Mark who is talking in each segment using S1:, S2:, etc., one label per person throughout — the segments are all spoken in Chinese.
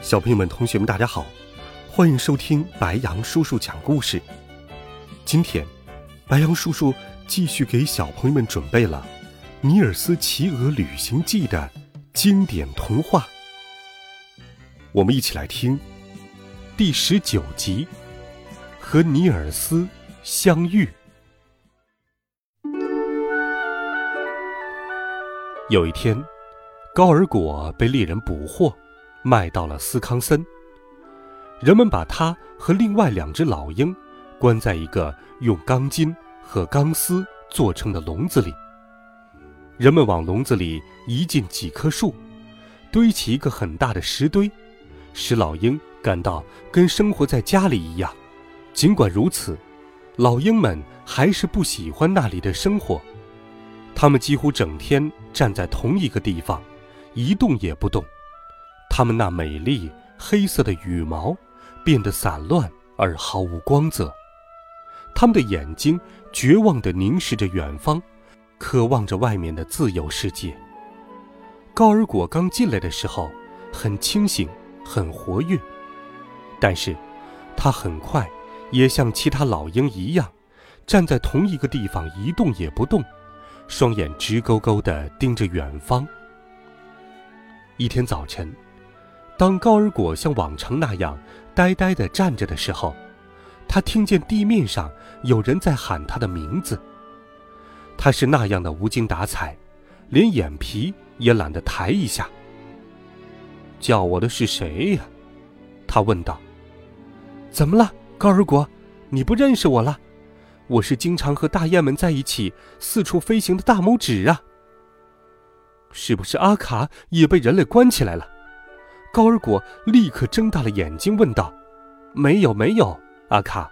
S1: 小朋友们、同学们，大家好，欢迎收听白羊叔叔讲故事。今天，白羊叔叔继续给小朋友们准备了《尼尔斯骑鹅旅行记》的经典童话。我们一起来听第十九集《和尼尔斯相遇》。有一天，高尔果被猎人捕获。卖到了斯康森。人们把他和另外两只老鹰关在一个用钢筋和钢丝做成的笼子里。人们往笼子里移进几棵树，堆起一个很大的石堆，使老鹰感到跟生活在家里一样。尽管如此，老鹰们还是不喜欢那里的生活。他们几乎整天站在同一个地方，一动也不动。它们那美丽黑色的羽毛变得散乱而毫无光泽，它们的眼睛绝望地凝视着远方，渴望着外面的自由世界。高尔果刚进来的时候很清醒，很活跃，但是，他很快也像其他老鹰一样，站在同一个地方一动也不动，双眼直勾勾地盯着远方。一天早晨。当高尔果像往常那样呆呆地站着的时候，他听见地面上有人在喊他的名字。他是那样的无精打采，连眼皮也懒得抬一下。叫我的是谁呀？他问道。怎么了，高尔果？你不认识我了？我是经常和大雁们在一起四处飞行的大拇指啊。是不是阿卡也被人类关起来了？高尔果立刻睁大了眼睛，问道：“没有，没有，阿卡，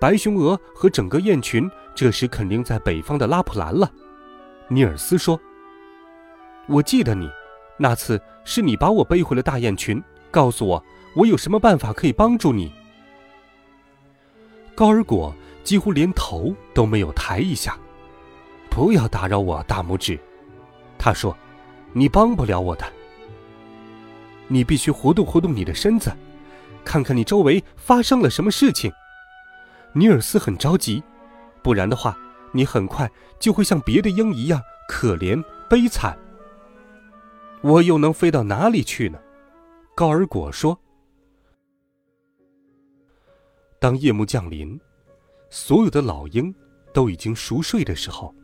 S1: 白熊鹅和整个雁群这时肯定在北方的拉普兰了。”尼尔斯说：“我记得你，那次是你把我背回了大雁群。告诉我，我有什么办法可以帮助你？”高尔果几乎连头都没有抬一下。“不要打扰我，大拇指。”他说，“你帮不了我的。”你必须活动活动你的身子，看看你周围发生了什么事情。尼尔斯很着急，不然的话，你很快就会像别的鹰一样可怜悲惨。我又能飞到哪里去呢？高尔果说。当夜幕降临，所有的老鹰都已经熟睡的时候，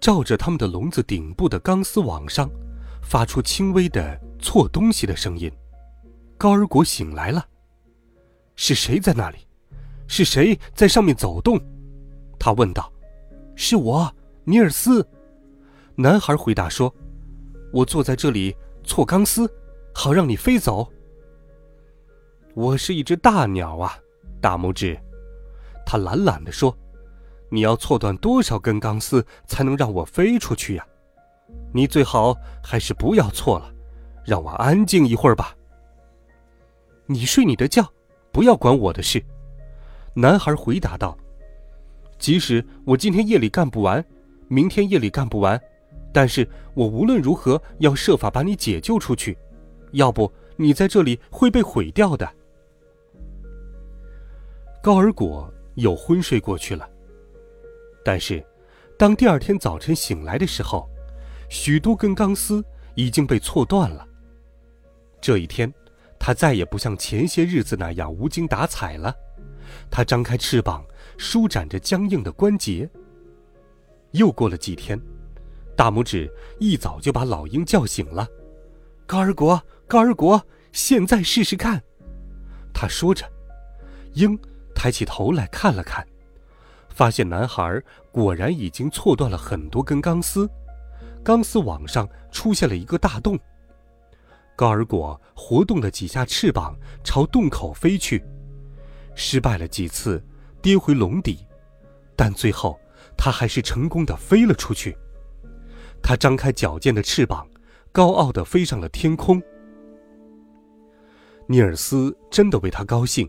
S1: 照着他们的笼子顶部的钢丝网上。发出轻微的错东西的声音，高尔果醒来了。是谁在那里？是谁在上面走动？他问道。是我，尼尔斯。男孩回答说：“我坐在这里错钢丝，好让你飞走。”我是一只大鸟啊，大拇指。他懒懒地说：“你要错断多少根钢丝才能让我飞出去呀？”你最好还是不要错了，让我安静一会儿吧。你睡你的觉，不要管我的事。”男孩回答道。“即使我今天夜里干不完，明天夜里干不完，但是我无论如何要设法把你解救出去，要不你在这里会被毁掉的。”高尔果又昏睡过去了。但是，当第二天早晨醒来的时候，许多根钢丝已经被错断了。这一天，他再也不像前些日子那样无精打采了。他张开翅膀，舒展着僵硬的关节。又过了几天，大拇指一早就把老鹰叫醒了。高尔国，高尔国，现在试试看。他说着，鹰抬起头来看了看，发现男孩果然已经错断了很多根钢丝。钢丝网上出现了一个大洞。高尔果活动了几下翅膀，朝洞口飞去，失败了几次，跌回笼底，但最后他还是成功的飞了出去。他张开矫健的翅膀，高傲的飞上了天空。尼尔斯真的为他高兴，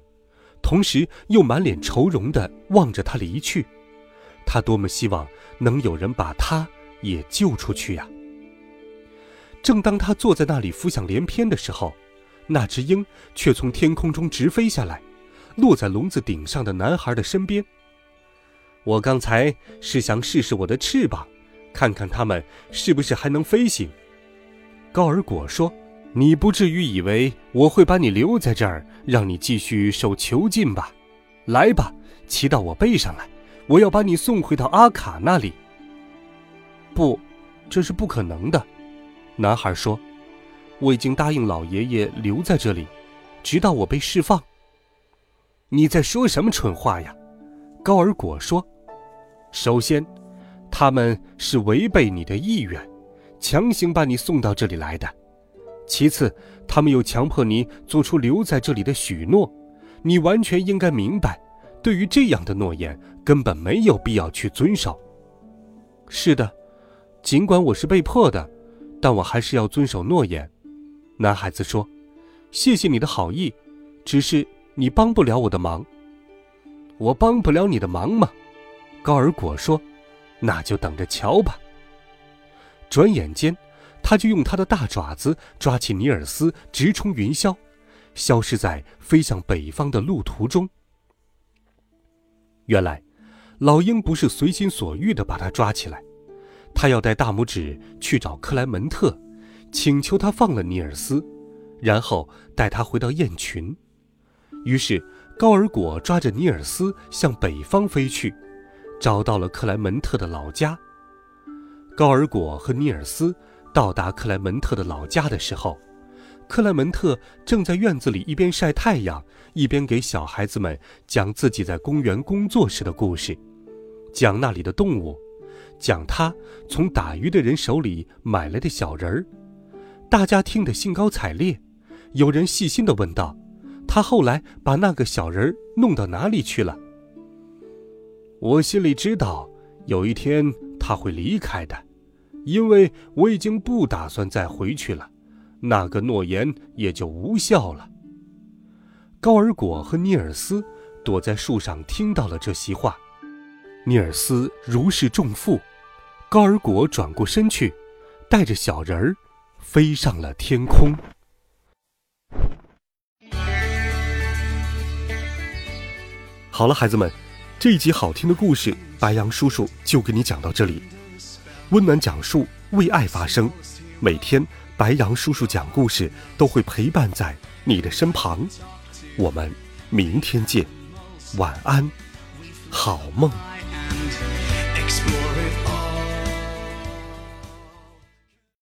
S1: 同时又满脸愁容的望着他离去。他多么希望能有人把他也救出去呀！正当他坐在那里浮想联翩的时候，那只鹰却从天空中直飞下来，落在笼子顶上的男孩的身边。我刚才是想试试我的翅膀，看看它们是不是还能飞行。高尔果说：“你不至于以为我会把你留在这儿，让你继续受囚禁吧？来吧，骑到我背上来。”我要把你送回到阿卡那里。不，这是不可能的，男孩说：“我已经答应老爷爷留在这里，直到我被释放。”你在说什么蠢话呀？高尔果说：“首先，他们是违背你的意愿，强行把你送到这里来的；其次，他们又强迫你做出留在这里的许诺，你完全应该明白。”对于这样的诺言，根本没有必要去遵守。是的，尽管我是被迫的，但我还是要遵守诺言。男孩子说：“谢谢你的好意，只是你帮不了我的忙。”我帮不了你的忙吗？高尔果说：“那就等着瞧吧。”转眼间，他就用他的大爪子抓起尼尔斯，直冲云霄，消失在飞向北方的路途中。原来，老鹰不是随心所欲的把他抓起来，他要带大拇指去找克莱门特，请求他放了尼尔斯，然后带他回到雁群。于是，高尔果抓着尼尔斯向北方飞去，找到了克莱门特的老家。高尔果和尼尔斯到达克莱门特的老家的时候。克莱门特正在院子里一边晒太阳，一边给小孩子们讲自己在公园工作时的故事，讲那里的动物，讲他从打鱼的人手里买来的小人儿。大家听得兴高采烈。有人细心地问道：“他后来把那个小人儿弄到哪里去了？”我心里知道，有一天他会离开的，因为我已经不打算再回去了。那个诺言也就无效了。高尔果和尼尔斯躲在树上，听到了这席话。尼尔斯如释重负，高尔果转过身去，带着小人儿飞上了天空。好了，孩子们，这一集好听的故事，白杨叔叔就给你讲到这里。温暖讲述，为爱发声，每天。白杨叔叔讲故事都会陪伴在你的身旁，我们明天见，晚安，好梦。